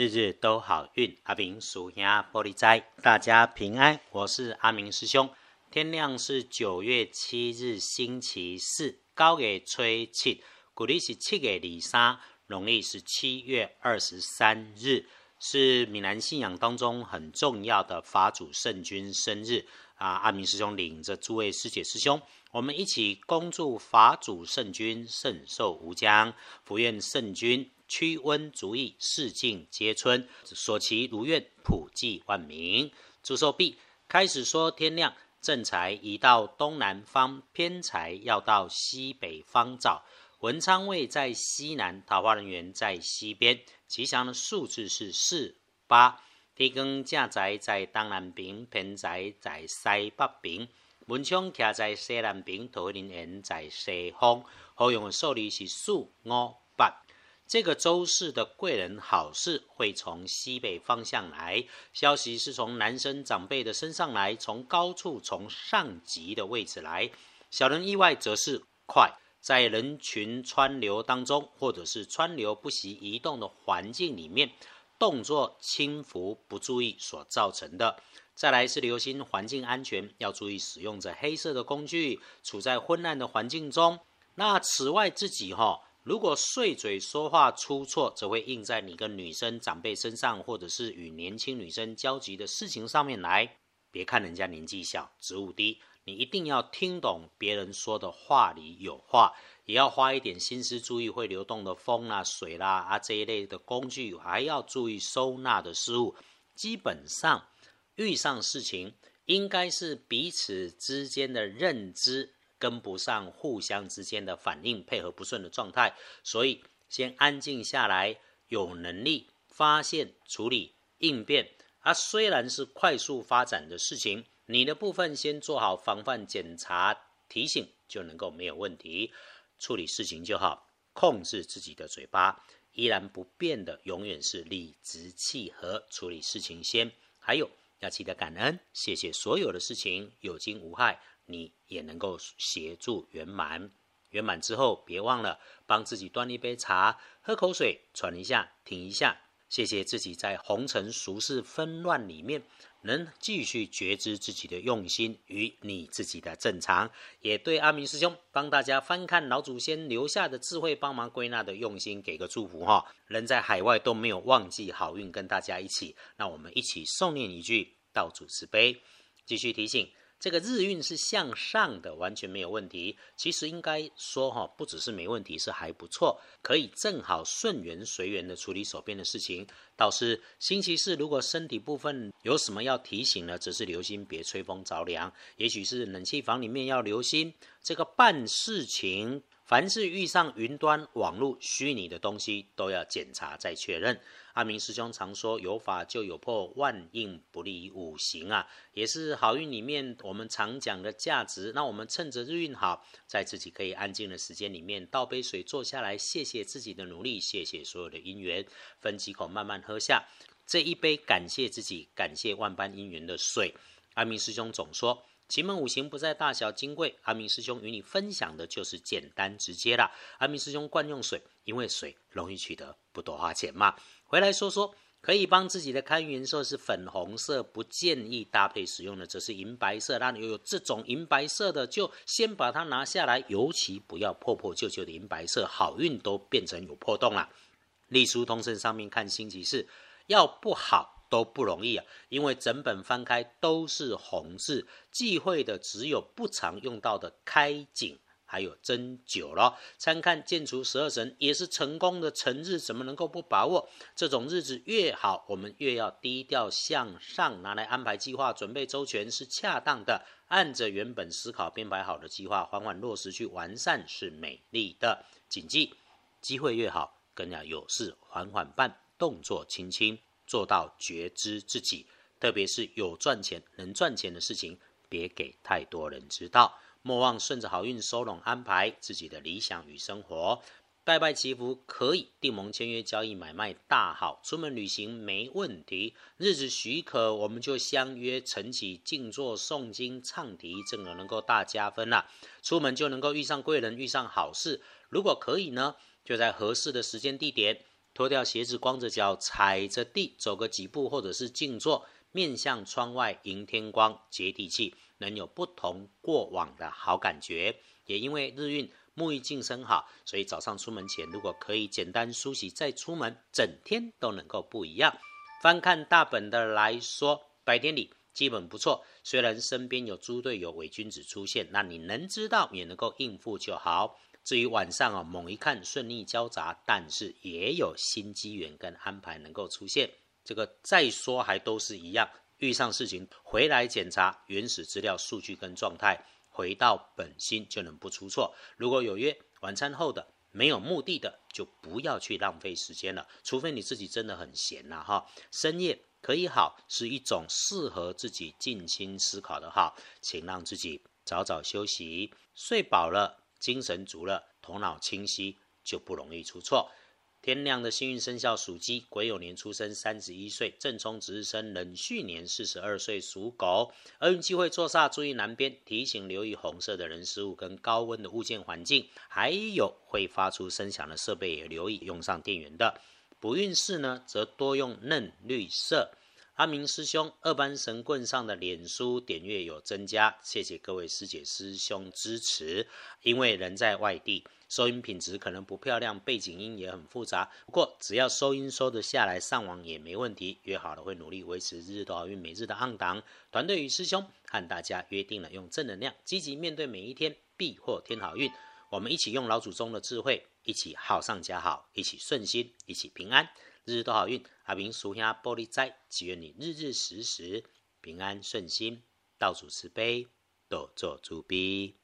日日都好运。阿明属下玻璃斋，大家平安。我是阿明师兄。天亮是九月七日，星期四，高月初七，古历是七月二三，农历是七月二十三日，是闽南信仰当中很重要的法主圣君生日啊！阿明师兄领着诸位师姐师兄。我们一起恭祝法主圣君圣寿无疆，福愿圣君驱瘟逐疫，四境皆春，所祈如愿普济万民。祝寿毕，开始说天亮，正财移到东南方，偏财要到西北方找。文昌位在西南，桃花人员在西边。吉祥的数字是四八。地根正宅在东南边，偏财在西北边。文昌徛在西南边，桃花林园在西方。好用的数字是四五八。这个周四的贵人好事会从西北方向来，消息是从男生长辈的身上来，从高处、从上级的位置来。小人意外则是快，在人群川流当中，或者是川流不息移动的环境里面，动作轻浮不注意所造成的。再来是留心环境安全，要注意使用着黑色的工具，处在昏暗的环境中。那此外自己哈，如果碎嘴说话出错，则会印在你跟女生长辈身上，或者是与年轻女生交集的事情上面来。别看人家年纪小，职务低，你一定要听懂别人说的话里有话，也要花一点心思注意会流动的风啦、水啦啊这一类的工具，还要注意收纳的事物。基本上。遇上事情，应该是彼此之间的认知跟不上，互相之间的反应配合不顺的状态，所以先安静下来，有能力发现、处理、应变。啊，虽然是快速发展的事情，你的部分先做好防范、检查、提醒，就能够没有问题处理事情就好。控制自己的嘴巴，依然不变的，永远是理直气和处理事情先。还有。要记得感恩，谢谢所有的事情有惊无害，你也能够协助圆满。圆满之后，别忘了帮自己端一杯茶，喝口水，喘一下，停一下。谢谢自己在红尘俗世纷乱里面。能继续觉知自己的用心与你自己的正常，也对阿明师兄帮大家翻看老祖先留下的智慧，帮忙归纳的用心，给个祝福哈。人在海外都没有忘记好运，跟大家一起，那我们一起诵念一句道祖慈悲，继续提醒。这个日运是向上的，完全没有问题。其实应该说哈，不只是没问题，是还不错，可以正好顺缘随缘的处理手边的事情。倒是星期四，如果身体部分有什么要提醒呢？只是留心别吹风着凉。也许是冷气房里面要留心这个办事情，凡是遇上云端网络虚拟的东西，都要检查再确认。阿明师兄常说：“有法就有破，万应不利五行啊，也是好运里面我们常讲的价值。那我们趁着日运好，在自己可以安静的时间里面，倒杯水坐下来，谢谢自己的努力，谢谢所有的因缘，分几口慢慢喝下这一杯，感谢自己，感谢万般因缘的水。阿明师兄总说。”奇门五行不在大小金贵，阿明师兄与你分享的就是简单直接啦。阿明师兄惯用水，因为水容易取得，不多花钱嘛。回来说说，可以帮自己的开运颜色是粉红色，不建议搭配使用的则是银白色。那你有这种银白色的，就先把它拿下来，尤其不要破破旧旧的银白色，好运都变成有破洞了。隶书通胜上面看星期四，要不好。都不容易啊，因为整本翻开都是红字，忌讳的只有不常用到的开景，还有针灸了。参看建除十二神也是成功的成日，怎么能够不把握？这种日子越好，我们越要低调向上，拿来安排计划，准备周全是恰当的。按着原本思考编排好的计划，缓缓落实去完善是美丽的。谨记，机会越好，更要有事缓缓办，动作轻轻。做到觉知自己，特别是有赚钱、能赚钱的事情，别给太多人知道。莫忘顺着好运收拢安排自己的理想与生活。拜拜祈福可以，订盟签约交易买卖大好，出门旅行没问题。日子许可，我们就相约晨起静坐诵经唱题，正能能够大加分啦。出门就能够遇上贵人，遇上好事。如果可以呢，就在合适的时间地点。脱掉鞋子，光着脚踩着地走个几步，或者是静坐，面向窗外迎天光，接地气，能有不同过往的好感觉。也因为日运沐浴净身好，所以早上出门前如果可以简单梳洗再出门，整天都能够不一样。翻看大本的来说，白天里基本不错，虽然身边有猪队友伪君子出现，那你能知道也能够应付就好。至于晚上啊，猛一看顺利交杂，但是也有新机缘跟安排能够出现。这个再说还都是一样，遇上事情回来检查原始资料、数据跟状态，回到本心就能不出错。如果有约晚餐后的没有目的的，就不要去浪费时间了。除非你自己真的很闲呐哈。深夜可以好，是一种适合自己静心思考的好，请让自己早早休息，睡饱了。精神足了，头脑清晰，就不容易出错。天亮的幸运生肖属鸡，癸酉年出生，三十一岁，正冲值日生壬戌年四十二岁属狗。厄运机会坐煞，注意南边，提醒留意红色的人事物跟高温的物件环境，还有会发出声响的设备也留意用上电源的。不运势呢，则多用嫩绿色。阿明师兄二班神棍上的脸书点阅有增加，谢谢各位师姐师兄支持。因为人在外地，收音品质可能不漂亮，背景音也很复杂。不过只要收音收得下来，上网也没问题。约好了会努力维持日日都好运，每日的暗档。团队与师兄和大家约定了，用正能量积极面对每一天，必获天好运。我们一起用老祖宗的智慧，一起好上加好，一起顺心，一起平安。日日都好运，阿明属下玻璃斋，祈愿你日日时时平安顺心，倒主慈悲，多做主逼。